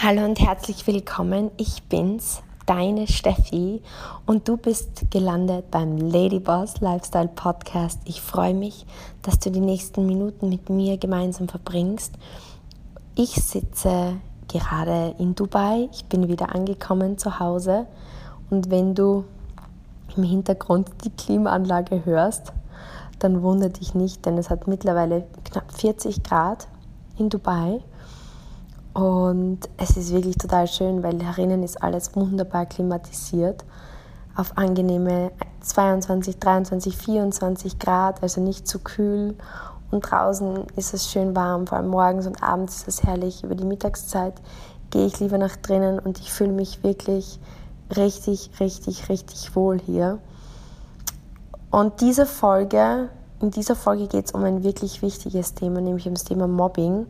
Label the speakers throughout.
Speaker 1: Hallo und herzlich willkommen. Ich bin's, deine Steffi und du bist gelandet beim Ladyboss Lifestyle Podcast. Ich freue mich, dass du die nächsten Minuten mit mir gemeinsam verbringst. Ich sitze gerade in Dubai. Ich bin wieder angekommen zu Hause und wenn du im Hintergrund die Klimaanlage hörst, dann wundere dich nicht, denn es hat mittlerweile knapp 40 Grad in Dubai und es ist wirklich total schön, weil herinnen ist alles wunderbar klimatisiert auf angenehme 22, 23, 24 Grad, also nicht zu kühl. Und draußen ist es schön warm, vor allem morgens und abends ist es herrlich. Über die Mittagszeit gehe ich lieber nach drinnen und ich fühle mich wirklich richtig, richtig, richtig wohl hier. Und diese Folge, in dieser Folge geht es um ein wirklich wichtiges Thema, nämlich um das Thema Mobbing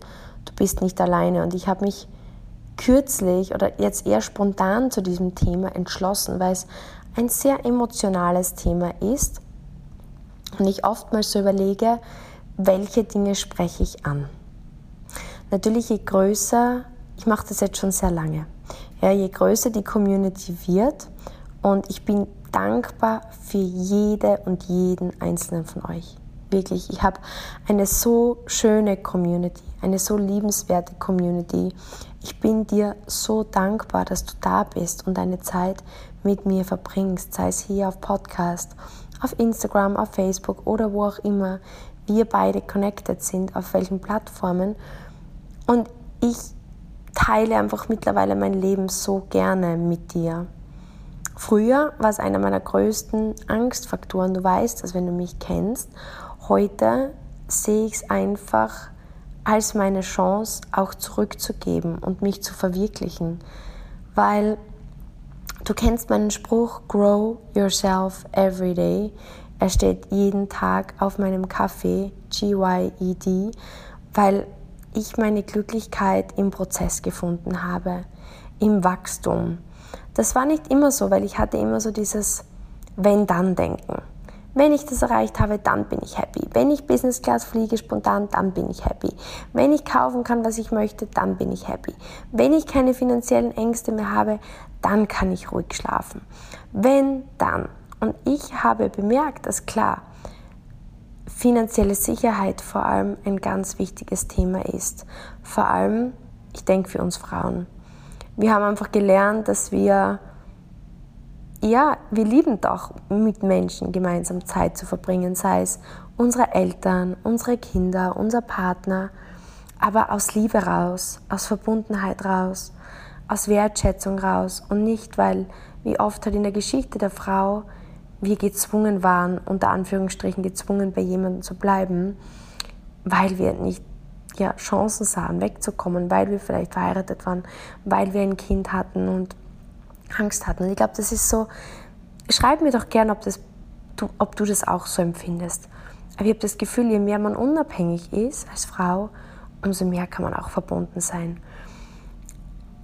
Speaker 1: du bist nicht alleine. Und ich habe mich kürzlich oder jetzt eher spontan zu diesem Thema entschlossen, weil es ein sehr emotionales Thema ist und ich oftmals so überlege, welche Dinge spreche ich an. Natürlich, je größer, ich mache das jetzt schon sehr lange, ja, je größer die Community wird und ich bin dankbar für jede und jeden einzelnen von euch. Wirklich, ich habe eine so schöne Community, eine so liebenswerte Community. Ich bin dir so dankbar, dass du da bist und deine Zeit mit mir verbringst, sei es hier auf Podcast, auf Instagram, auf Facebook oder wo auch immer wir beide connected sind, auf welchen Plattformen. Und ich teile einfach mittlerweile mein Leben so gerne mit dir. Früher war es einer meiner größten Angstfaktoren. Du weißt das, wenn du mich kennst. Heute sehe ich es einfach als meine Chance, auch zurückzugeben und mich zu verwirklichen. Weil du kennst meinen Spruch, Grow Yourself Every Day. Er steht jeden Tag auf meinem Kaffee, GYED, weil ich meine Glücklichkeit im Prozess gefunden habe, im Wachstum. Das war nicht immer so, weil ich hatte immer so dieses Wenn-Dann-Denken. Wenn ich das erreicht habe, dann bin ich happy. Wenn ich Business Class fliege spontan, dann bin ich happy. Wenn ich kaufen kann, was ich möchte, dann bin ich happy. Wenn ich keine finanziellen Ängste mehr habe, dann kann ich ruhig schlafen. Wenn, dann. Und ich habe bemerkt, dass klar, finanzielle Sicherheit vor allem ein ganz wichtiges Thema ist. Vor allem, ich denke für uns Frauen. Wir haben einfach gelernt, dass wir ja, wir lieben doch, mit Menschen gemeinsam Zeit zu verbringen, sei es unsere Eltern, unsere Kinder, unser Partner, aber aus Liebe raus, aus Verbundenheit raus, aus Wertschätzung raus und nicht, weil, wie oft halt in der Geschichte der Frau, wir gezwungen waren, unter Anführungsstrichen gezwungen, bei jemandem zu bleiben, weil wir nicht ja, Chancen sahen, wegzukommen, weil wir vielleicht verheiratet waren, weil wir ein Kind hatten und Angst hatten. Und ich glaube, das ist so, schreib mir doch gern, ob, das, du, ob du das auch so empfindest. Aber ich habe das Gefühl, je mehr man unabhängig ist als Frau, umso mehr kann man auch verbunden sein.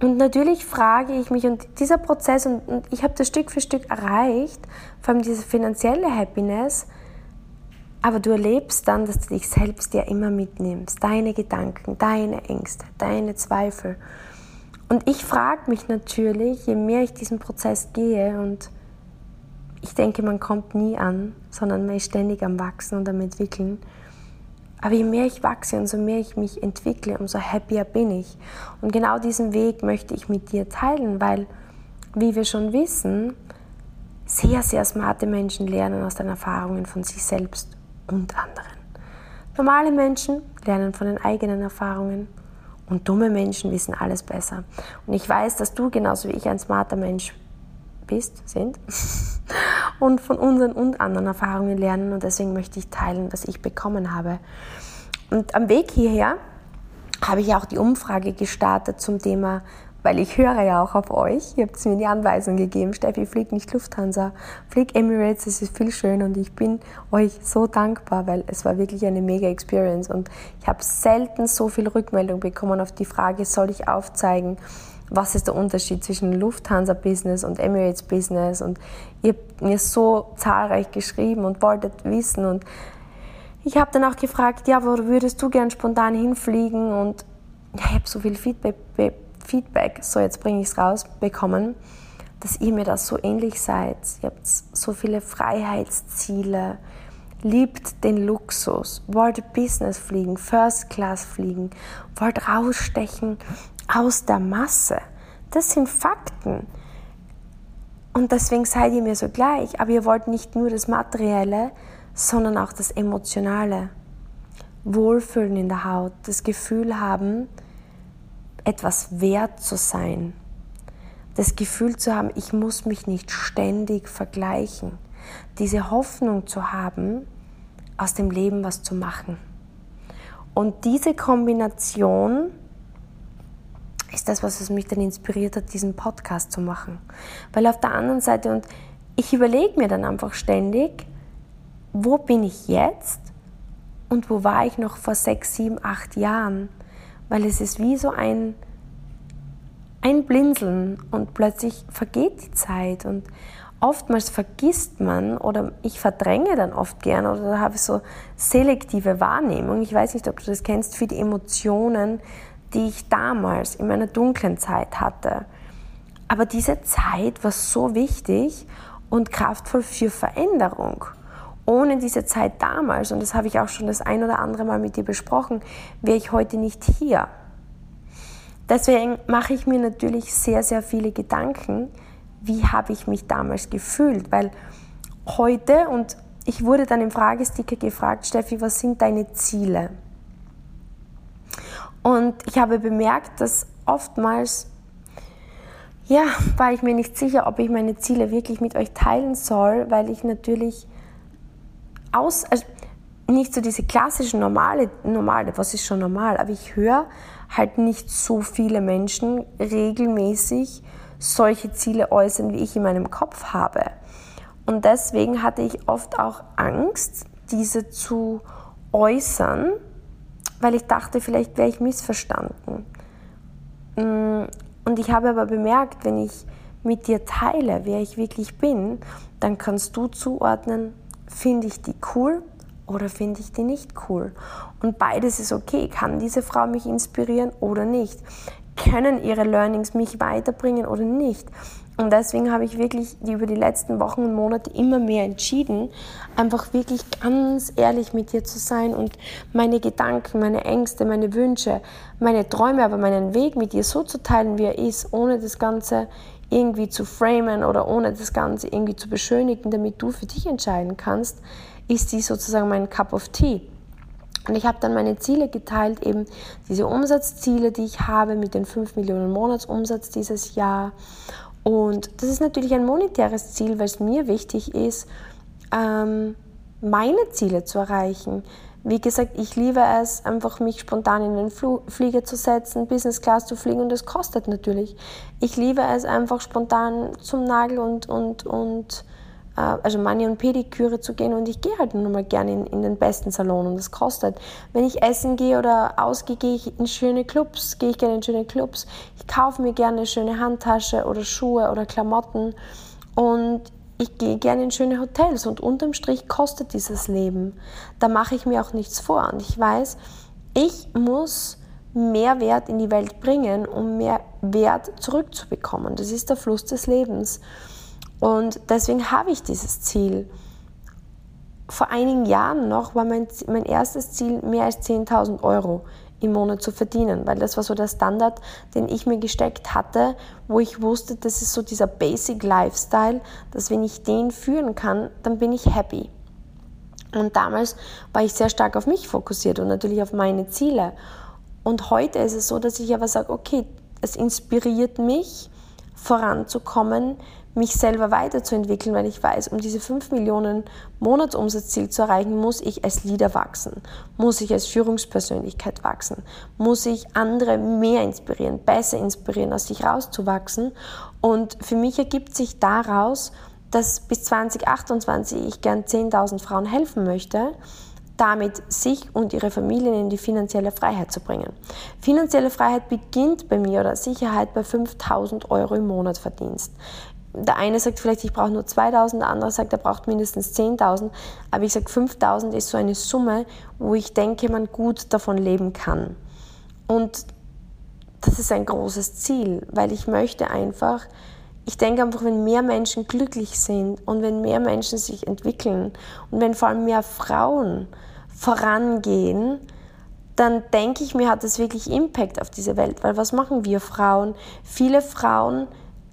Speaker 1: Und natürlich frage ich mich, und dieser Prozess, und, und ich habe das Stück für Stück erreicht, vor allem diese finanzielle Happiness, aber du erlebst dann, dass du dich selbst ja immer mitnimmst, deine Gedanken, deine Ängste, deine Zweifel. Und ich frage mich natürlich, je mehr ich diesen Prozess gehe und ich denke, man kommt nie an, sondern man ist ständig am Wachsen und am Entwickeln. Aber je mehr ich wachse und so mehr ich mich entwickle, umso happier bin ich. Und genau diesen Weg möchte ich mit dir teilen, weil, wie wir schon wissen, sehr, sehr smarte Menschen lernen aus den Erfahrungen von sich selbst und anderen. Normale Menschen lernen von den eigenen Erfahrungen und dumme Menschen wissen alles besser. Und ich weiß, dass du genauso wie ich ein smarter Mensch bist, sind und von unseren und anderen Erfahrungen lernen. Und deswegen möchte ich teilen, was ich bekommen habe. Und am Weg hierher habe ich auch die Umfrage gestartet zum Thema weil ich höre ja auch auf euch. Ihr habt mir die Anweisung gegeben, Steffi, flieg nicht Lufthansa, flieg Emirates, es ist viel schöner und ich bin euch so dankbar, weil es war wirklich eine mega Experience. Und ich habe selten so viel Rückmeldung bekommen auf die Frage, soll ich aufzeigen, was ist der Unterschied zwischen Lufthansa-Business und Emirates-Business? Und ihr habt mir so zahlreich geschrieben und wolltet wissen. Und ich habe dann auch gefragt, ja, wo würdest du gern spontan hinfliegen? Und ja, ich habe so viel Feedback Feedback, so jetzt bringe ich es raus, bekommen, dass ihr mir das so ähnlich seid. Ihr habt so viele Freiheitsziele, liebt den Luxus, wollt Business fliegen, First Class fliegen, wollt rausstechen aus der Masse. Das sind Fakten. Und deswegen seid ihr mir so gleich. Aber ihr wollt nicht nur das Materielle, sondern auch das Emotionale. Wohlfühlen in der Haut, das Gefühl haben, etwas wert zu sein. Das Gefühl zu haben, ich muss mich nicht ständig vergleichen. Diese Hoffnung zu haben, aus dem Leben was zu machen. Und diese Kombination ist das, was es mich dann inspiriert hat, diesen Podcast zu machen. Weil auf der anderen Seite, und ich überlege mir dann einfach ständig, wo bin ich jetzt und wo war ich noch vor sechs, sieben, acht Jahren? Weil es ist wie so ein, ein Blinzeln und plötzlich vergeht die Zeit und oftmals vergisst man oder ich verdränge dann oft gern oder habe so selektive Wahrnehmung. Ich weiß nicht, ob du das kennst, für die Emotionen, die ich damals in meiner dunklen Zeit hatte. Aber diese Zeit war so wichtig und kraftvoll für Veränderung. Ohne diese Zeit damals, und das habe ich auch schon das ein oder andere Mal mit dir besprochen, wäre ich heute nicht hier. Deswegen mache ich mir natürlich sehr, sehr viele Gedanken, wie habe ich mich damals gefühlt, weil heute, und ich wurde dann im Fragesticker gefragt, Steffi, was sind deine Ziele? Und ich habe bemerkt, dass oftmals, ja, war ich mir nicht sicher, ob ich meine Ziele wirklich mit euch teilen soll, weil ich natürlich aus, also nicht so diese klassischen normale, normale, was ist schon normal, aber ich höre halt nicht so viele Menschen regelmäßig solche Ziele äußern, wie ich in meinem Kopf habe. Und deswegen hatte ich oft auch Angst, diese zu äußern, weil ich dachte, vielleicht wäre ich missverstanden. Mm, und ich habe aber bemerkt, wenn ich mit dir teile, wer ich wirklich bin, dann kannst du zuordnen, finde ich die cool oder finde ich die nicht cool. Und beides ist okay. Kann diese Frau mich inspirieren oder nicht? Können ihre Learnings mich weiterbringen oder nicht? Und deswegen habe ich wirklich über die letzten Wochen und Monate immer mehr entschieden, einfach wirklich ganz ehrlich mit dir zu sein und meine Gedanken, meine Ängste, meine Wünsche, meine Träume, aber meinen Weg mit dir so zu teilen, wie er ist, ohne das Ganze irgendwie zu framen oder ohne das Ganze irgendwie zu beschönigen, damit du für dich entscheiden kannst, ist die sozusagen mein Cup of Tea. Und ich habe dann meine Ziele geteilt, eben diese Umsatzziele, die ich habe mit den 5 Millionen Monatsumsatz dieses Jahr und das ist natürlich ein monetäres Ziel, weil es mir wichtig ist, ähm, meine Ziele zu erreichen. Wie gesagt, ich liebe es, einfach mich spontan in den Fl Flieger zu setzen, Business Class zu fliegen und das kostet natürlich. Ich liebe es einfach spontan zum Nagel und, und, und äh, also Mani und Pediküre zu gehen und ich gehe halt nur mal gerne in, in, den besten Salon und das kostet. Wenn ich essen gehe oder ausgehe, gehe ich in schöne Clubs, gehe ich gerne in schöne Clubs. Ich kaufe mir gerne eine schöne Handtasche oder Schuhe oder Klamotten und ich gehe gerne in schöne Hotels und unterm Strich kostet dieses Leben. Da mache ich mir auch nichts vor und ich weiß, ich muss mehr Wert in die Welt bringen, um mehr Wert zurückzubekommen. Das ist der Fluss des Lebens. Und deswegen habe ich dieses Ziel. Vor einigen Jahren noch war mein, mein erstes Ziel, mehr als 10.000 Euro im Monat zu verdienen, weil das war so der Standard, den ich mir gesteckt hatte, wo ich wusste, das ist so dieser Basic Lifestyle, dass wenn ich den führen kann, dann bin ich happy. Und damals war ich sehr stark auf mich fokussiert und natürlich auf meine Ziele. Und heute ist es so, dass ich aber sage, okay, es inspiriert mich voranzukommen, mich selber weiterzuentwickeln, weil ich weiß, um diese 5 Millionen Monatsumsatzziel zu erreichen, muss ich als Leader wachsen, muss ich als Führungspersönlichkeit wachsen, muss ich andere mehr inspirieren, besser inspirieren, aus sich rauszuwachsen. Und für mich ergibt sich daraus, dass bis 2028 ich gern 10.000 Frauen helfen möchte, damit sich und ihre Familien in die finanzielle Freiheit zu bringen. Finanzielle Freiheit beginnt bei mir oder Sicherheit bei 5000 Euro im Monat Verdienst der eine sagt vielleicht, ich brauche nur 2000, der andere sagt, er braucht mindestens 10.000. Aber ich sage, 5000 ist so eine Summe, wo ich denke, man gut davon leben kann. Und das ist ein großes Ziel, weil ich möchte einfach, ich denke einfach, wenn mehr Menschen glücklich sind und wenn mehr Menschen sich entwickeln und wenn vor allem mehr Frauen vorangehen, dann denke ich mir, hat das wirklich Impact auf diese Welt. Weil was machen wir Frauen? Viele Frauen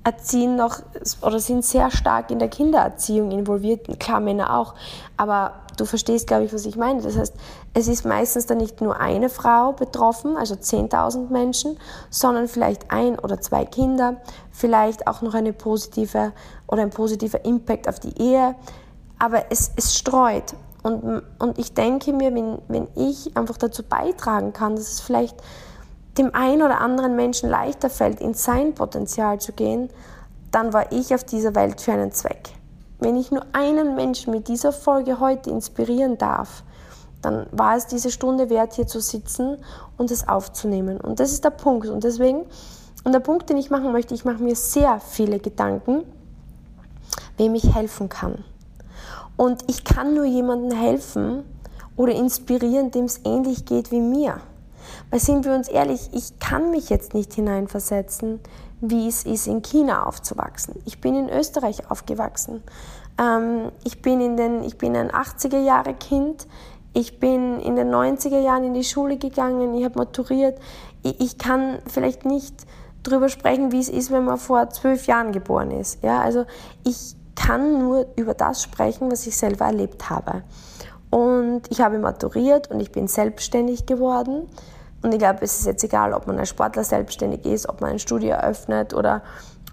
Speaker 1: erziehen noch oder sind sehr stark in der Kindererziehung involviert, klar Männer auch, aber du verstehst, glaube ich, was ich meine. Das heißt, es ist meistens dann nicht nur eine Frau betroffen, also 10.000 Menschen, sondern vielleicht ein oder zwei Kinder, vielleicht auch noch eine positive oder ein positiver Impact auf die Ehe, aber es, es streut. Und, und ich denke mir, wenn, wenn ich einfach dazu beitragen kann, dass es vielleicht dem einen oder anderen Menschen leichter fällt, in sein Potenzial zu gehen, dann war ich auf dieser Welt für einen Zweck. Wenn ich nur einen Menschen mit dieser Folge heute inspirieren darf, dann war es diese Stunde wert, hier zu sitzen und es aufzunehmen. Und das ist der Punkt. Und deswegen, und der Punkt, den ich machen möchte, ich mache mir sehr viele Gedanken, wem ich helfen kann. Und ich kann nur jemandem helfen oder inspirieren, dem es ähnlich geht wie mir. Weil sind wir uns ehrlich, ich kann mich jetzt nicht hineinversetzen, wie es ist, in China aufzuwachsen. Ich bin in Österreich aufgewachsen. Ähm, ich, bin in den, ich bin ein 80er-Jahre-Kind. Ich bin in den 90er Jahren in die Schule gegangen. Ich habe maturiert. Ich, kann vielleicht nicht darüber sprechen, wie es ist, wenn man vor zwölf Jahren geboren ist. Ja, also ich kann nur über das sprechen, was ich selber erlebt habe. Und ich habe maturiert und ich bin selbstständig geworden. Und ich glaube, es ist jetzt egal, ob man als Sportler selbstständig ist, ob man ein Studio eröffnet oder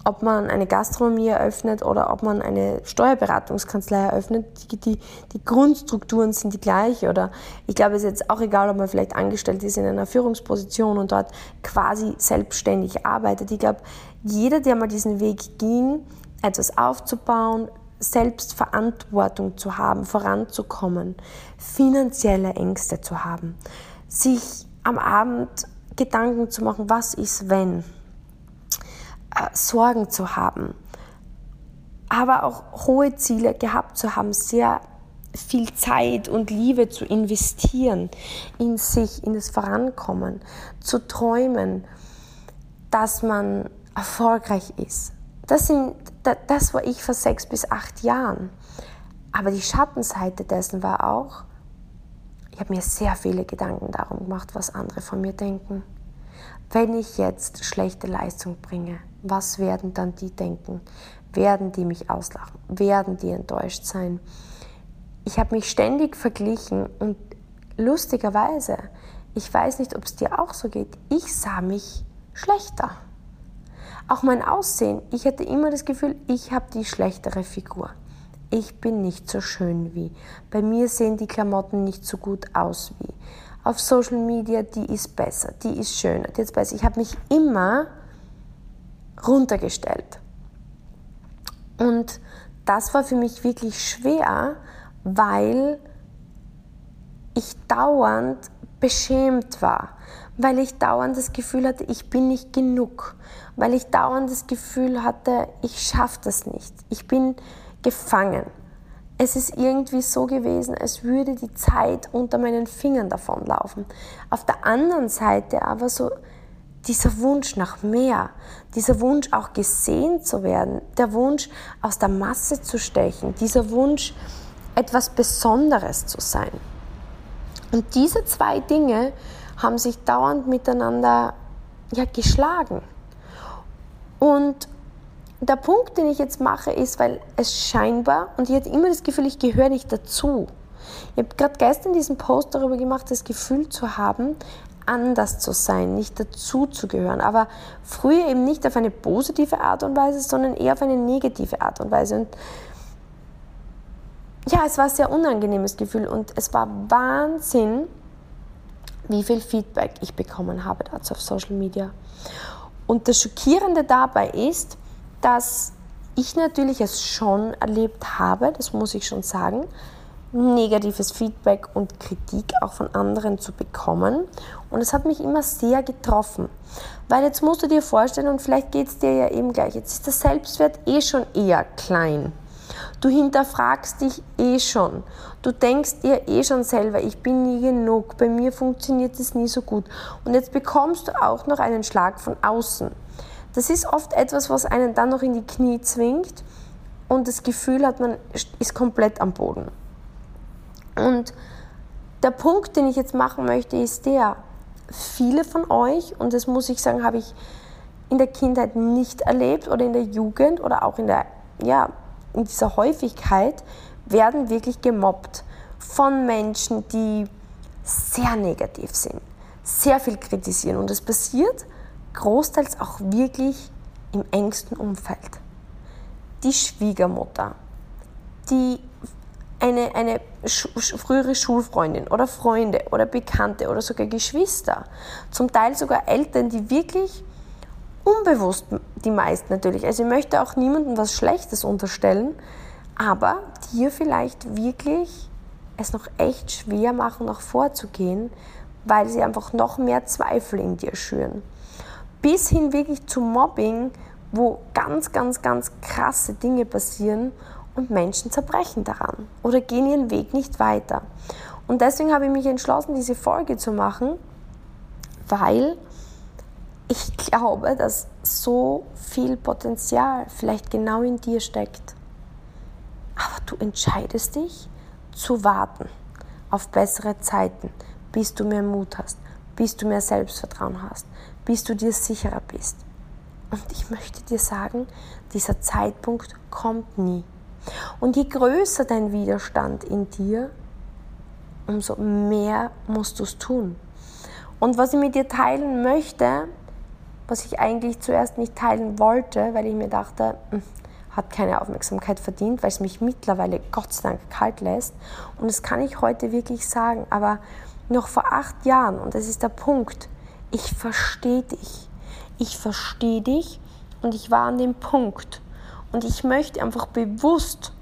Speaker 1: ob man eine Gastronomie eröffnet oder ob man eine Steuerberatungskanzlei eröffnet. Die, die, die Grundstrukturen sind die gleiche. Oder ich glaube, es ist jetzt auch egal, ob man vielleicht angestellt ist in einer Führungsposition und dort quasi selbstständig arbeitet. Ich glaube, jeder, der mal diesen Weg ging, etwas aufzubauen, Selbstverantwortung zu haben, voranzukommen, finanzielle Ängste zu haben, sich am Abend Gedanken zu machen, was ist wenn, äh, Sorgen zu haben, aber auch hohe Ziele gehabt zu haben, sehr viel Zeit und Liebe zu investieren in sich, in das Vorankommen, zu träumen, dass man erfolgreich ist. Das, sind, das war ich vor sechs bis acht Jahren. Aber die Schattenseite dessen war auch, ich habe mir sehr viele Gedanken darum gemacht, was andere von mir denken. Wenn ich jetzt schlechte Leistung bringe, was werden dann die denken? Werden die mich auslachen? Werden die enttäuscht sein? Ich habe mich ständig verglichen und lustigerweise, ich weiß nicht, ob es dir auch so geht, ich sah mich schlechter. Auch mein Aussehen, ich hatte immer das Gefühl, ich habe die schlechtere Figur ich bin nicht so schön wie. Bei mir sehen die Klamotten nicht so gut aus wie. Auf Social Media, die ist besser, die ist schöner, die ist besser. Ich habe mich immer runtergestellt. Und das war für mich wirklich schwer, weil ich dauernd beschämt war, weil ich dauernd das Gefühl hatte, ich bin nicht genug, weil ich dauernd das Gefühl hatte, ich schaffe das nicht. Ich bin gefangen. Es ist irgendwie so gewesen, als würde die Zeit unter meinen Fingern davonlaufen. Auf der anderen Seite aber so dieser Wunsch nach mehr, dieser Wunsch auch gesehen zu werden, der Wunsch aus der Masse zu stechen, dieser Wunsch etwas Besonderes zu sein. Und diese zwei Dinge haben sich dauernd miteinander ja, geschlagen. Und der Punkt, den ich jetzt mache, ist, weil es scheinbar, und ich hatte immer das Gefühl, ich gehöre nicht dazu. Ich habe gerade gestern diesen Post darüber gemacht, das Gefühl zu haben, anders zu sein, nicht dazu zu gehören. Aber früher eben nicht auf eine positive Art und Weise, sondern eher auf eine negative Art und Weise. Und ja, es war ein sehr unangenehmes Gefühl und es war Wahnsinn, wie viel Feedback ich bekommen habe dazu auf Social Media. Und das Schockierende dabei ist, dass ich natürlich es schon erlebt habe, das muss ich schon sagen, negatives Feedback und Kritik auch von anderen zu bekommen. Und es hat mich immer sehr getroffen. Weil jetzt musst du dir vorstellen, und vielleicht geht es dir ja eben gleich, jetzt ist der Selbstwert eh schon eher klein. Du hinterfragst dich eh schon. Du denkst dir eh schon selber, ich bin nie genug, bei mir funktioniert es nie so gut. Und jetzt bekommst du auch noch einen Schlag von außen. Das ist oft etwas, was einen dann noch in die Knie zwingt und das Gefühl hat, man ist komplett am Boden. Und der Punkt, den ich jetzt machen möchte, ist der, viele von euch, und das muss ich sagen, habe ich in der Kindheit nicht erlebt oder in der Jugend oder auch in, der, ja, in dieser Häufigkeit, werden wirklich gemobbt von Menschen, die sehr negativ sind, sehr viel kritisieren. Und das passiert großteils auch wirklich im engsten Umfeld. Die Schwiegermutter, die eine, eine frühere Schulfreundin oder Freunde oder Bekannte oder sogar Geschwister, zum Teil sogar Eltern, die wirklich unbewusst, die meisten natürlich, also ich möchte auch niemandem was Schlechtes unterstellen, aber dir vielleicht wirklich es noch echt schwer machen, nach vorzugehen, weil sie einfach noch mehr Zweifel in dir schüren. Bis hin wirklich zu Mobbing, wo ganz, ganz, ganz krasse Dinge passieren und Menschen zerbrechen daran oder gehen ihren Weg nicht weiter. Und deswegen habe ich mich entschlossen, diese Folge zu machen, weil ich glaube, dass so viel Potenzial vielleicht genau in dir steckt. Aber du entscheidest dich zu warten auf bessere Zeiten, bis du mehr Mut hast, bis du mehr Selbstvertrauen hast, bis du dir sicherer bist. Und ich möchte dir sagen, dieser Zeitpunkt kommt nie. Und je größer dein Widerstand in dir, umso mehr musst du es tun. Und was ich mit dir teilen möchte, was ich eigentlich zuerst nicht teilen wollte, weil ich mir dachte, hm, hat keine Aufmerksamkeit verdient, weil es mich mittlerweile Gott sei Dank kalt lässt. Und das kann ich heute wirklich sagen. Aber noch vor acht Jahren, und das ist der Punkt, ich verstehe dich. Ich verstehe dich und ich war an dem Punkt, und ich möchte einfach bewusst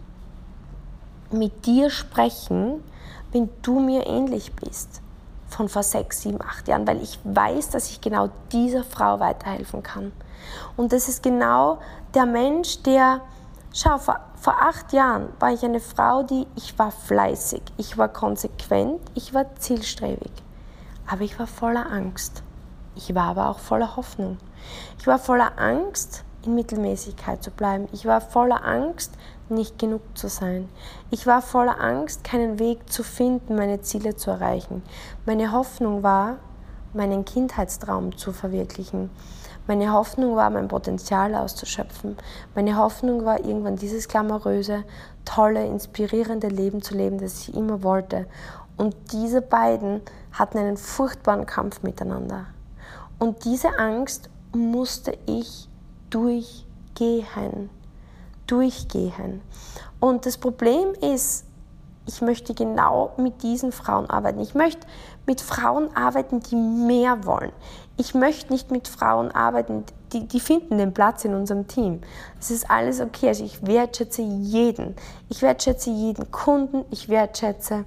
Speaker 1: mit dir sprechen, wenn du mir ähnlich bist von vor sechs, sieben, acht Jahren, weil ich weiß, dass ich genau dieser Frau weiterhelfen kann. Und das ist genau der Mensch, der, schau, vor, vor acht Jahren war ich eine Frau, die, ich war fleißig, ich war konsequent, ich war zielstrebig, aber ich war voller Angst. Ich war aber auch voller Hoffnung. Ich war voller Angst, in Mittelmäßigkeit zu bleiben. Ich war voller Angst, nicht genug zu sein. Ich war voller Angst, keinen Weg zu finden, meine Ziele zu erreichen. Meine Hoffnung war, meinen Kindheitstraum zu verwirklichen. Meine Hoffnung war, mein Potenzial auszuschöpfen. Meine Hoffnung war, irgendwann dieses glamouröse, tolle, inspirierende Leben zu leben, das ich immer wollte. Und diese beiden hatten einen furchtbaren Kampf miteinander. Und diese Angst musste ich durchgehen. Durchgehen. Und das Problem ist, ich möchte genau mit diesen Frauen arbeiten. Ich möchte mit Frauen arbeiten, die mehr wollen. Ich möchte nicht mit Frauen arbeiten, die, die finden den Platz in unserem Team. Es ist alles okay. Also ich wertschätze jeden. Ich wertschätze jeden Kunden. Ich wertschätze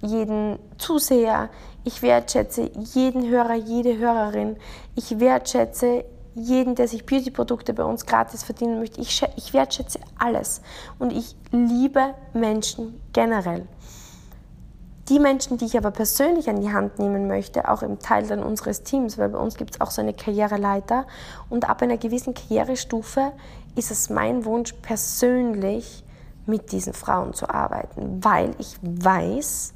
Speaker 1: jeden Zuseher. Ich wertschätze jeden Hörer, jede Hörerin. Ich wertschätze jeden, der sich Beauty-Produkte bei uns gratis verdienen möchte. Ich, ich wertschätze alles und ich liebe Menschen generell. Die Menschen, die ich aber persönlich an die Hand nehmen möchte, auch im Teil dann unseres Teams, weil bei uns gibt es auch so eine Karriereleiter und ab einer gewissen Karrierestufe ist es mein Wunsch, persönlich mit diesen Frauen zu arbeiten, weil ich weiß,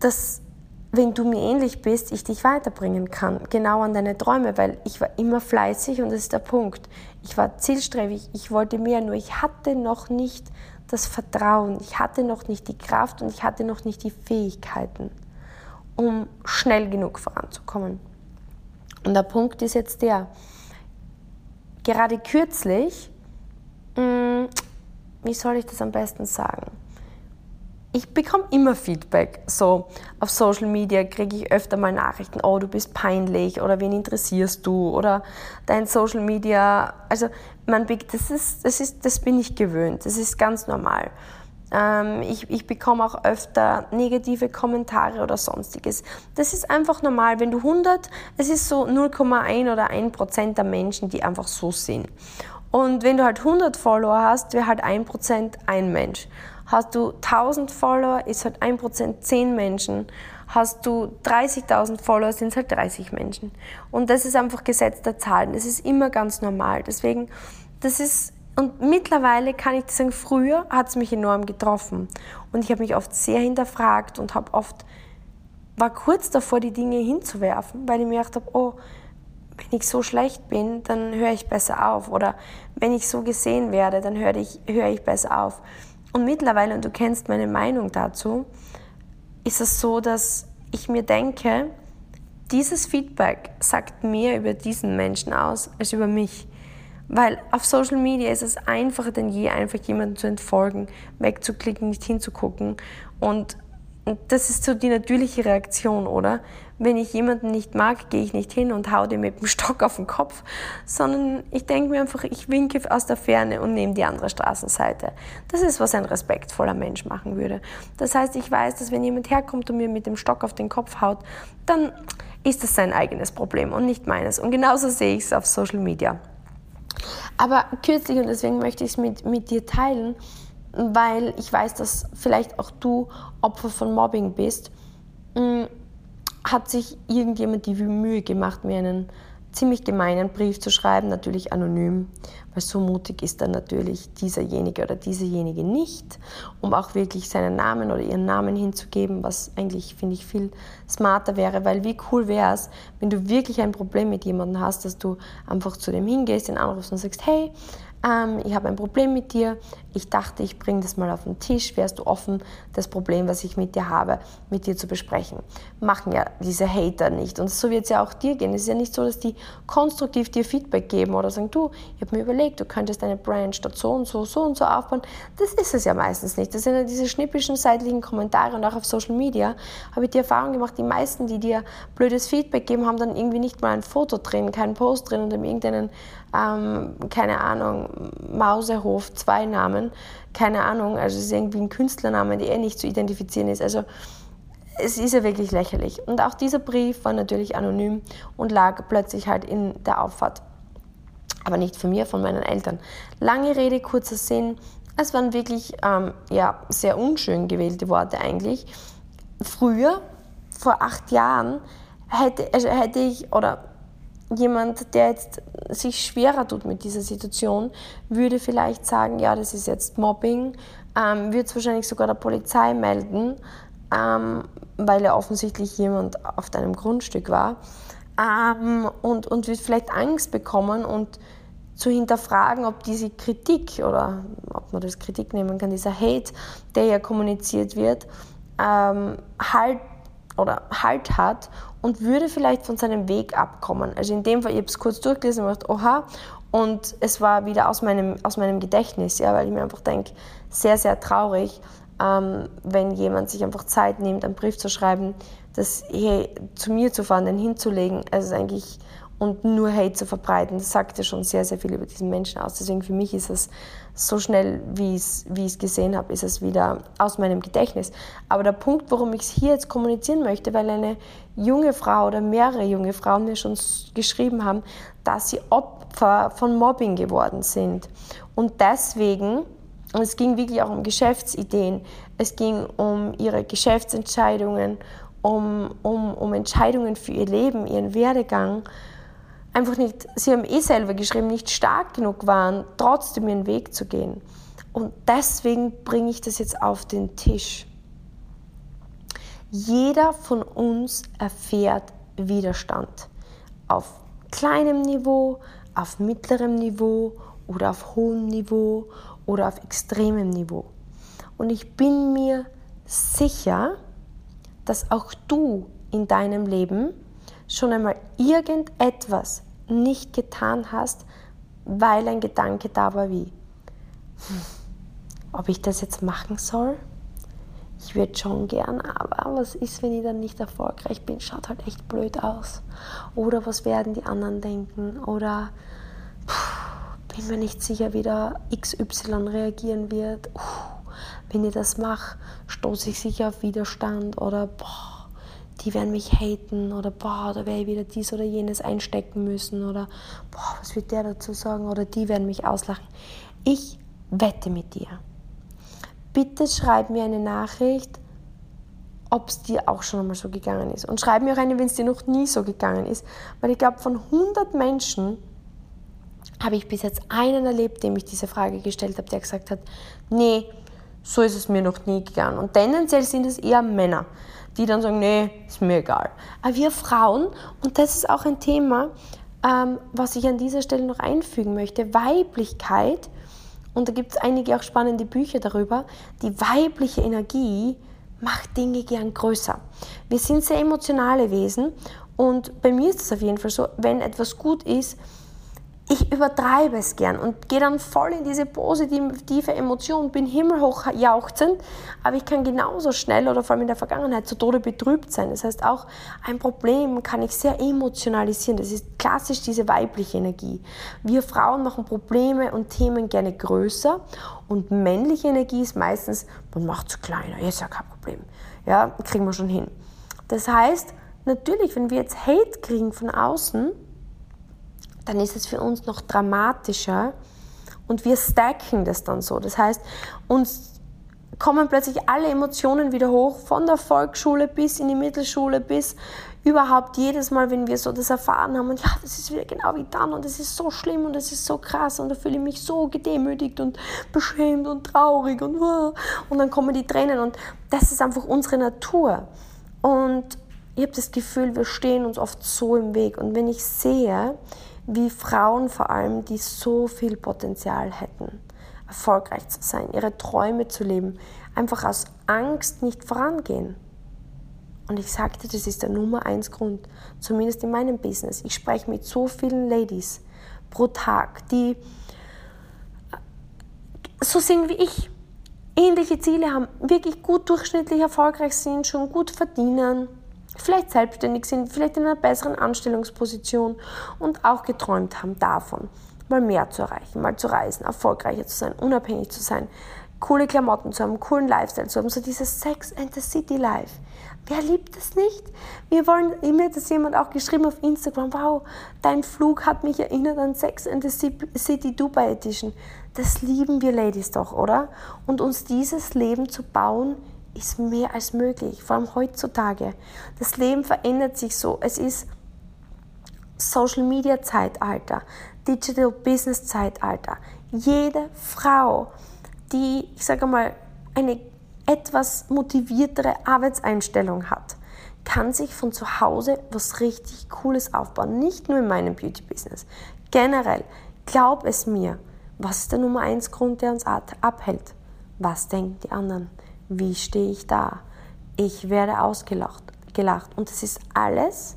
Speaker 1: dass wenn du mir ähnlich bist, ich dich weiterbringen kann, genau an deine Träume, weil ich war immer fleißig und das ist der Punkt. Ich war zielstrebig, ich wollte mehr, nur ich hatte noch nicht das Vertrauen, ich hatte noch nicht die Kraft und ich hatte noch nicht die Fähigkeiten, um schnell genug voranzukommen. Und der Punkt ist jetzt der, gerade kürzlich, mm, wie soll ich das am besten sagen? Ich bekomme immer Feedback. So auf Social Media kriege ich öfter mal Nachrichten, oh, du bist peinlich oder wen interessierst du oder dein Social Media. Also man, das, ist, das, ist, das bin ich gewöhnt, das ist ganz normal. Ähm, ich, ich bekomme auch öfter negative Kommentare oder sonstiges. Das ist einfach normal. Wenn du 100, es ist so 0,1 oder 1 Prozent der Menschen, die einfach so sind. Und wenn du halt 100 Follower hast, wäre halt 1% ein Mensch. Hast du 1000 Follower, ist halt 1% 10 Menschen. Hast du 30.000 Follower, sind es halt 30 Menschen. Und das ist einfach Gesetz der Zahlen. Das ist immer ganz normal. Deswegen, das ist, und mittlerweile kann ich sagen, früher hat es mich enorm getroffen. Und ich habe mich oft sehr hinterfragt und habe oft, war kurz davor, die Dinge hinzuwerfen, weil ich mir gedacht habe, oh, wenn ich so schlecht bin, dann höre ich besser auf. Oder wenn ich so gesehen werde, dann höre ich, höre ich besser auf. Und mittlerweile, und du kennst meine Meinung dazu, ist es so, dass ich mir denke, dieses Feedback sagt mehr über diesen Menschen aus als über mich. Weil auf Social Media ist es einfacher denn je, einfach jemanden zu entfolgen, wegzuklicken, nicht hinzugucken. Und und das ist so die natürliche Reaktion, oder? Wenn ich jemanden nicht mag, gehe ich nicht hin und hau dem mit dem Stock auf den Kopf, sondern ich denke mir einfach, ich winke aus der Ferne und nehme die andere Straßenseite. Das ist, was ein respektvoller Mensch machen würde. Das heißt, ich weiß, dass wenn jemand herkommt und mir mit dem Stock auf den Kopf haut, dann ist das sein eigenes Problem und nicht meines. Und genauso sehe ich es auf Social Media. Aber kürzlich, und deswegen möchte ich es mit, mit dir teilen, weil ich weiß, dass vielleicht auch du Opfer von Mobbing bist, mm, hat sich irgendjemand die Mühe gemacht, mir einen ziemlich gemeinen Brief zu schreiben, natürlich anonym, weil so mutig ist dann natürlich dieserjenige oder diesejenige nicht, um auch wirklich seinen Namen oder ihren Namen hinzugeben, was eigentlich, finde ich, viel smarter wäre, weil wie cool wäre es, wenn du wirklich ein Problem mit jemandem hast, dass du einfach zu dem hingehst, ihn anrufst und sagst, hey, ähm, ich habe ein Problem mit dir, ich dachte, ich bringe das mal auf den Tisch, wärst du offen, das Problem, was ich mit dir habe, mit dir zu besprechen. Machen ja diese Hater nicht. Und so wird es ja auch dir gehen. Es ist ja nicht so, dass die konstruktiv dir Feedback geben oder sagen, du, ich habe mir überlegt, du könntest deine Brand statt so und so, so und so aufbauen. Das ist es ja meistens nicht. Das sind ja diese schnippischen seitlichen Kommentare und auch auf Social Media habe ich die Erfahrung gemacht, die meisten, die dir blödes Feedback geben, haben dann irgendwie nicht mal ein Foto drin, keinen Post drin und irgendeinen, ähm, keine Ahnung, Mausehof, zwei Namen keine Ahnung, also es ist irgendwie ein Künstlername, der eh nicht zu identifizieren ist. Also es ist ja wirklich lächerlich. Und auch dieser Brief war natürlich anonym und lag plötzlich halt in der Auffahrt. Aber nicht von mir, von meinen Eltern. Lange Rede, kurzer Sinn. Es waren wirklich ähm, ja, sehr unschön gewählte Worte eigentlich. Früher, vor acht Jahren, hätte, also hätte ich, oder jemand, der jetzt sich schwerer tut mit dieser Situation, würde vielleicht sagen, ja, das ist jetzt Mobbing, ähm, würde es wahrscheinlich sogar der Polizei melden, ähm, weil er offensichtlich jemand auf deinem Grundstück war. Ähm, und, und wird vielleicht Angst bekommen und zu hinterfragen, ob diese Kritik oder ob man das Kritik nehmen kann, dieser Hate, der ja kommuniziert wird, ähm, halt oder Halt hat und würde vielleicht von seinem Weg abkommen. Also in dem Fall, ich habe es kurz durchgelesen und gedacht, oha, und es war wieder aus meinem, aus meinem Gedächtnis, ja, weil ich mir einfach denke, sehr, sehr traurig, ähm, wenn jemand sich einfach Zeit nimmt, einen Brief zu schreiben, das hey, zu mir zu fahren, den hinzulegen, also eigentlich und nur Hate zu verbreiten, das sagt ja schon sehr, sehr viel über diesen Menschen aus. Deswegen für mich ist es so schnell, wie ich es, gesehen habe, ist es wieder aus meinem Gedächtnis. Aber der Punkt, warum ich es hier jetzt kommunizieren möchte, weil eine junge Frau oder mehrere junge Frauen mir schon geschrieben haben, dass sie Opfer von Mobbing geworden sind. Und deswegen, und es ging wirklich auch um Geschäftsideen, es ging um ihre Geschäftsentscheidungen, um, um, um Entscheidungen für ihr Leben, ihren Werdegang, einfach nicht, sie haben eh selber geschrieben, nicht stark genug waren, trotzdem ihren Weg zu gehen. Und deswegen bringe ich das jetzt auf den Tisch. Jeder von uns erfährt Widerstand. Auf kleinem Niveau, auf mittlerem Niveau oder auf hohem Niveau oder auf extremem Niveau. Und ich bin mir sicher, dass auch du in deinem Leben schon einmal irgendetwas nicht getan hast, weil ein Gedanke da war wie, hm, ob ich das jetzt machen soll? Ich würde schon gern, aber was ist, wenn ich dann nicht erfolgreich bin? Schaut halt echt blöd aus. Oder was werden die anderen denken? Oder puh, bin mir nicht sicher, wie der XY reagieren wird. Uh, wenn ich das mache, stoße ich sicher auf Widerstand. Oder boah, die werden mich haten oder boah, da werde ich wieder dies oder jenes einstecken müssen oder boah, was wird der dazu sagen oder die werden mich auslachen. Ich wette mit dir. Bitte schreib mir eine Nachricht, ob es dir auch schon einmal so gegangen ist. Und schreib mir auch eine, wenn es dir noch nie so gegangen ist. Weil ich glaube, von 100 Menschen habe ich bis jetzt einen erlebt, dem ich diese Frage gestellt habe, der gesagt hat, nee, so ist es mir noch nie gegangen. Und tendenziell sind es eher Männer, die dann sagen, nee, ist mir egal. Aber wir Frauen, und das ist auch ein Thema, ähm, was ich an dieser Stelle noch einfügen möchte, Weiblichkeit, und da gibt es einige auch spannende Bücher darüber, die weibliche Energie macht Dinge gern größer. Wir sind sehr emotionale Wesen und bei mir ist es auf jeden Fall so, wenn etwas gut ist, ich übertreibe es gern und gehe dann voll in diese positive Emotion, bin himmelhoch jauchzend, aber ich kann genauso schnell oder vor allem in der Vergangenheit zu Tode betrübt sein. Das heißt, auch ein Problem kann ich sehr emotionalisieren. Das ist klassisch diese weibliche Energie. Wir Frauen machen Probleme und Themen gerne größer und männliche Energie ist meistens, man macht es kleiner, ist ja kein Problem. Ja, kriegen wir schon hin. Das heißt, natürlich, wenn wir jetzt Hate kriegen von außen, dann ist es für uns noch dramatischer und wir stacken das dann so. Das heißt, uns kommen plötzlich alle Emotionen wieder hoch, von der Volksschule bis in die Mittelschule, bis überhaupt jedes Mal, wenn wir so das erfahren haben und ja, das ist wieder genau wie dann und es ist so schlimm und es ist so krass und da fühle ich mich so gedemütigt und beschämt und traurig und und dann kommen die Tränen und das ist einfach unsere Natur. Und ich habe das Gefühl, wir stehen uns oft so im Weg. Und wenn ich sehe, wie Frauen vor allem, die so viel Potenzial hätten, erfolgreich zu sein, ihre Träume zu leben, einfach aus Angst nicht vorangehen. Und ich sagte, das ist der Nummer eins Grund, zumindest in meinem Business. Ich spreche mit so vielen Ladies pro Tag, die so sind wie ich, ähnliche Ziele haben, wirklich gut durchschnittlich erfolgreich sind, schon gut verdienen, vielleicht selbstständig sind, vielleicht in einer besseren Anstellungsposition und auch geträumt haben davon, mal mehr zu erreichen, mal zu reisen, erfolgreicher zu sein, unabhängig zu sein, coole Klamotten zu haben, coolen Lifestyle zu haben, so dieses Sex and the City Life. Wer liebt das nicht? Wir wollen, mir hat das jemand auch geschrieben auf Instagram, wow, dein Flug hat mich erinnert an Sex and the City Dubai Edition. Das lieben wir Ladies doch, oder? Und uns dieses Leben zu bauen, ist mehr als möglich, vor allem heutzutage. Das Leben verändert sich so. Es ist Social Media Zeitalter, Digital Business Zeitalter. Jede Frau, die, ich sage mal, eine etwas motiviertere Arbeitseinstellung hat, kann sich von zu Hause was richtig Cooles aufbauen. Nicht nur in meinem Beauty Business. Generell, glaub es mir, was ist der Nummer eins Grund, der uns abhält? Was denken die anderen? Wie stehe ich da? Ich werde ausgelacht. Gelacht. Und das ist alles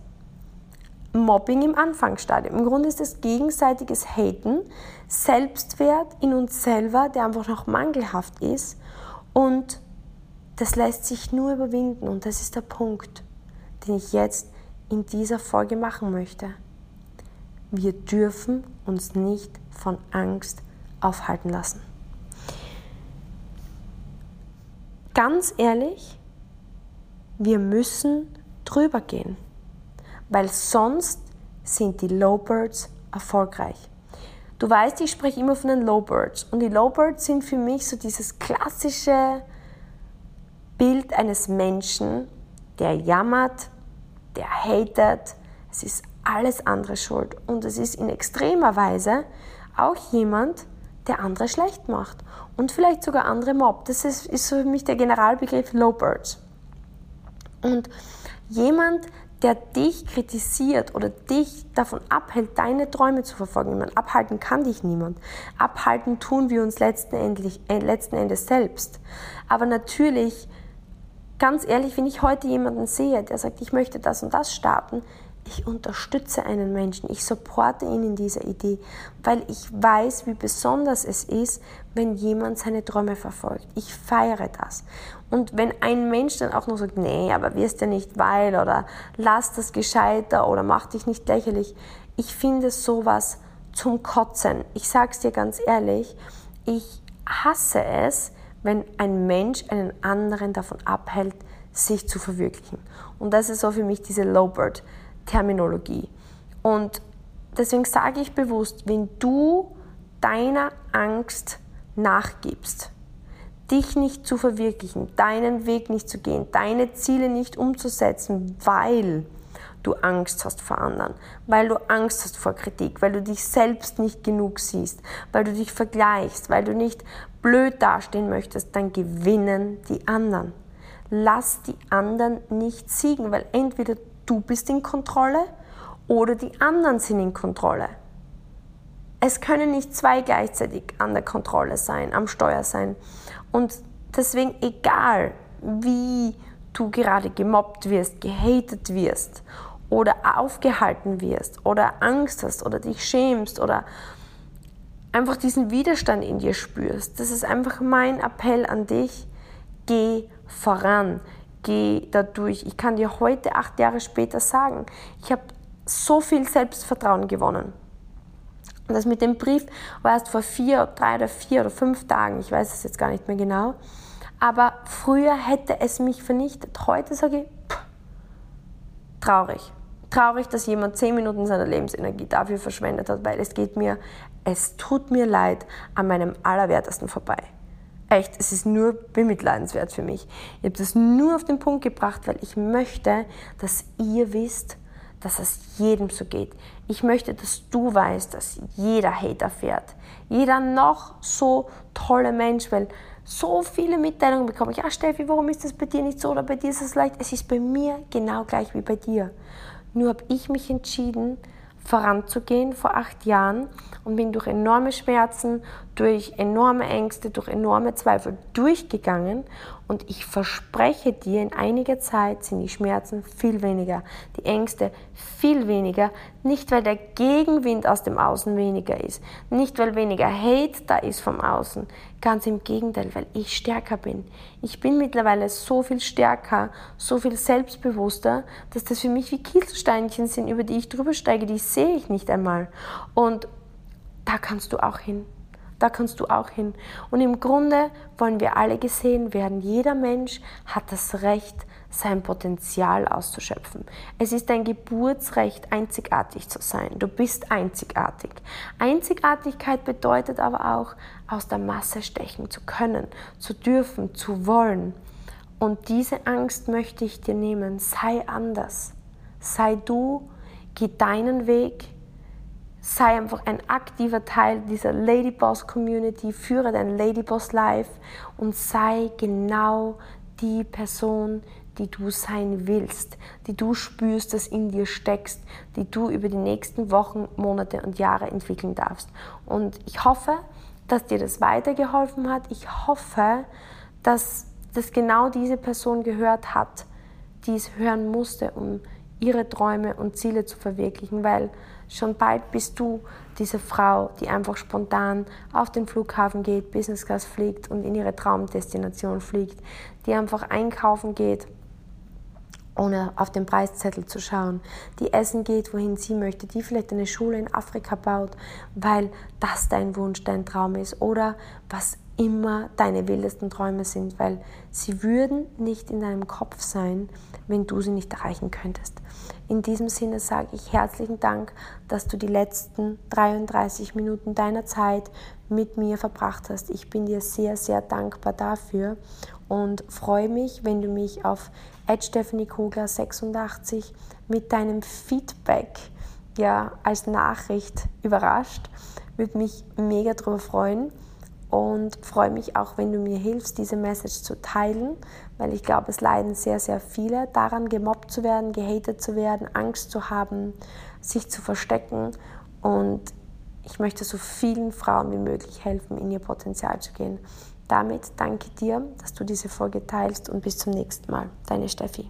Speaker 1: Mobbing im Anfangsstadium. Im Grunde ist es gegenseitiges Haten, Selbstwert in uns selber, der einfach noch mangelhaft ist. Und das lässt sich nur überwinden. Und das ist der Punkt, den ich jetzt in dieser Folge machen möchte. Wir dürfen uns nicht von Angst aufhalten lassen. Ganz ehrlich, wir müssen drüber gehen, weil sonst sind die Lowbirds erfolgreich. Du weißt, ich spreche immer von den Lowbirds und die Lowbirds sind für mich so dieses klassische Bild eines Menschen, der jammert, der hatet, es ist alles andere schuld und es ist in extremer Weise auch jemand, der andere schlecht macht und vielleicht sogar andere mobbt. Das ist, ist für mich der Generalbegriff Low Birds. Und jemand, der dich kritisiert oder dich davon abhält, deine Träume zu verfolgen. Meine, abhalten kann dich niemand. Abhalten tun wir uns letzten, äh, letzten Endes selbst. Aber natürlich, ganz ehrlich, wenn ich heute jemanden sehe, der sagt, ich möchte das und das starten, ich unterstütze einen Menschen, ich supporte ihn in dieser Idee, weil ich weiß, wie besonders es ist, wenn jemand seine Träume verfolgt. Ich feiere das. Und wenn ein Mensch dann auch noch sagt, nee, aber wirst ja nicht weil oder lass das gescheiter oder mach dich nicht lächerlich, ich finde sowas zum Kotzen. Ich sag's dir ganz ehrlich, ich hasse es, wenn ein Mensch einen anderen davon abhält, sich zu verwirklichen. Und das ist so für mich diese Low-Bird-Terminologie. Und deswegen sage ich bewusst, wenn du deiner Angst nachgibst, dich nicht zu verwirklichen, deinen Weg nicht zu gehen, deine Ziele nicht umzusetzen, weil du Angst hast vor anderen, weil du Angst hast vor Kritik, weil du dich selbst nicht genug siehst, weil du dich vergleichst, weil du nicht blöd dastehen möchtest, dann gewinnen die anderen. Lass die anderen nicht siegen, weil entweder du bist in Kontrolle oder die anderen sind in Kontrolle. Es können nicht zwei gleichzeitig an der Kontrolle sein, am Steuer sein. Und deswegen, egal wie du gerade gemobbt wirst, gehatet wirst oder aufgehalten wirst oder Angst hast oder dich schämst oder einfach diesen Widerstand in dir spürst, das ist einfach mein Appell an dich, geh voran, geh dadurch. Ich kann dir heute, acht Jahre später sagen, ich habe so viel Selbstvertrauen gewonnen. Und das mit dem Brief war erst vor vier, drei oder vier oder fünf Tagen, ich weiß es jetzt gar nicht mehr genau. Aber früher hätte es mich vernichtet. Heute sage ich, pff, traurig traurig, dass jemand zehn Minuten seiner Lebensenergie dafür verschwendet hat, weil es geht mir, es tut mir leid, an meinem Allerwertesten vorbei. Echt, es ist nur bemitleidenswert für mich. Ich habe das nur auf den Punkt gebracht, weil ich möchte, dass ihr wisst, dass es jedem so geht. Ich möchte, dass du weißt, dass jeder Hater fährt. Jeder noch so tolle Mensch, weil so viele Mitteilungen bekomme ich. Ja, Steffi, warum ist das bei dir nicht so oder bei dir ist es leicht? Es ist bei mir genau gleich wie bei dir. Nur habe ich mich entschieden, voranzugehen vor acht Jahren und bin durch enorme Schmerzen, durch enorme Ängste, durch enorme Zweifel durchgegangen. Und ich verspreche dir, in einiger Zeit sind die Schmerzen viel weniger, die Ängste viel weniger. Nicht, weil der Gegenwind aus dem Außen weniger ist, nicht, weil weniger Hate da ist vom Außen. Ganz im Gegenteil, weil ich stärker bin. Ich bin mittlerweile so viel stärker, so viel selbstbewusster, dass das für mich wie Kieselsteinchen sind, über die ich drüber steige, die sehe ich nicht einmal. Und da kannst du auch hin. Da kannst du auch hin. Und im Grunde wollen wir alle gesehen werden. Jeder Mensch hat das Recht, sein Potenzial auszuschöpfen. Es ist dein Geburtsrecht, einzigartig zu sein. Du bist einzigartig. Einzigartigkeit bedeutet aber auch, aus der Masse stechen zu können, zu dürfen, zu wollen. Und diese Angst möchte ich dir nehmen. Sei anders. Sei du, geh deinen Weg, sei einfach ein aktiver Teil dieser Ladyboss Community, führe dein Ladyboss Life und sei genau die Person, die du sein willst, die du spürst, dass in dir steckst, die du über die nächsten Wochen, Monate und Jahre entwickeln darfst. Und ich hoffe, dass dir das weitergeholfen hat. Ich hoffe, dass das genau diese Person gehört hat, die es hören musste, um ihre Träume und Ziele zu verwirklichen, weil schon bald bist du diese Frau, die einfach spontan auf den Flughafen geht, Business Class fliegt und in ihre Traumdestination fliegt, die einfach einkaufen geht, ohne auf den Preiszettel zu schauen, die essen geht, wohin sie möchte, die vielleicht eine Schule in Afrika baut, weil das dein Wunsch, dein Traum ist. Oder was immer deine wildesten Träume sind, weil sie würden nicht in deinem Kopf sein, wenn du sie nicht erreichen könntest. In diesem Sinne sage ich herzlichen Dank, dass du die letzten 33 Minuten deiner Zeit mit mir verbracht hast. Ich bin dir sehr, sehr dankbar dafür und freue mich, wenn du mich auf Stephanie Kogler 86 mit deinem Feedback ja, als Nachricht überrascht. Würde mich mega darüber freuen und freue mich auch, wenn du mir hilfst, diese Message zu teilen, weil ich glaube, es leiden sehr, sehr viele daran, gemobbt zu werden, gehatet zu werden, Angst zu haben, sich zu verstecken und ich möchte so vielen Frauen wie möglich helfen, in ihr Potenzial zu gehen. Damit danke dir, dass du diese Folge teilst und bis zum nächsten Mal. Deine Steffi.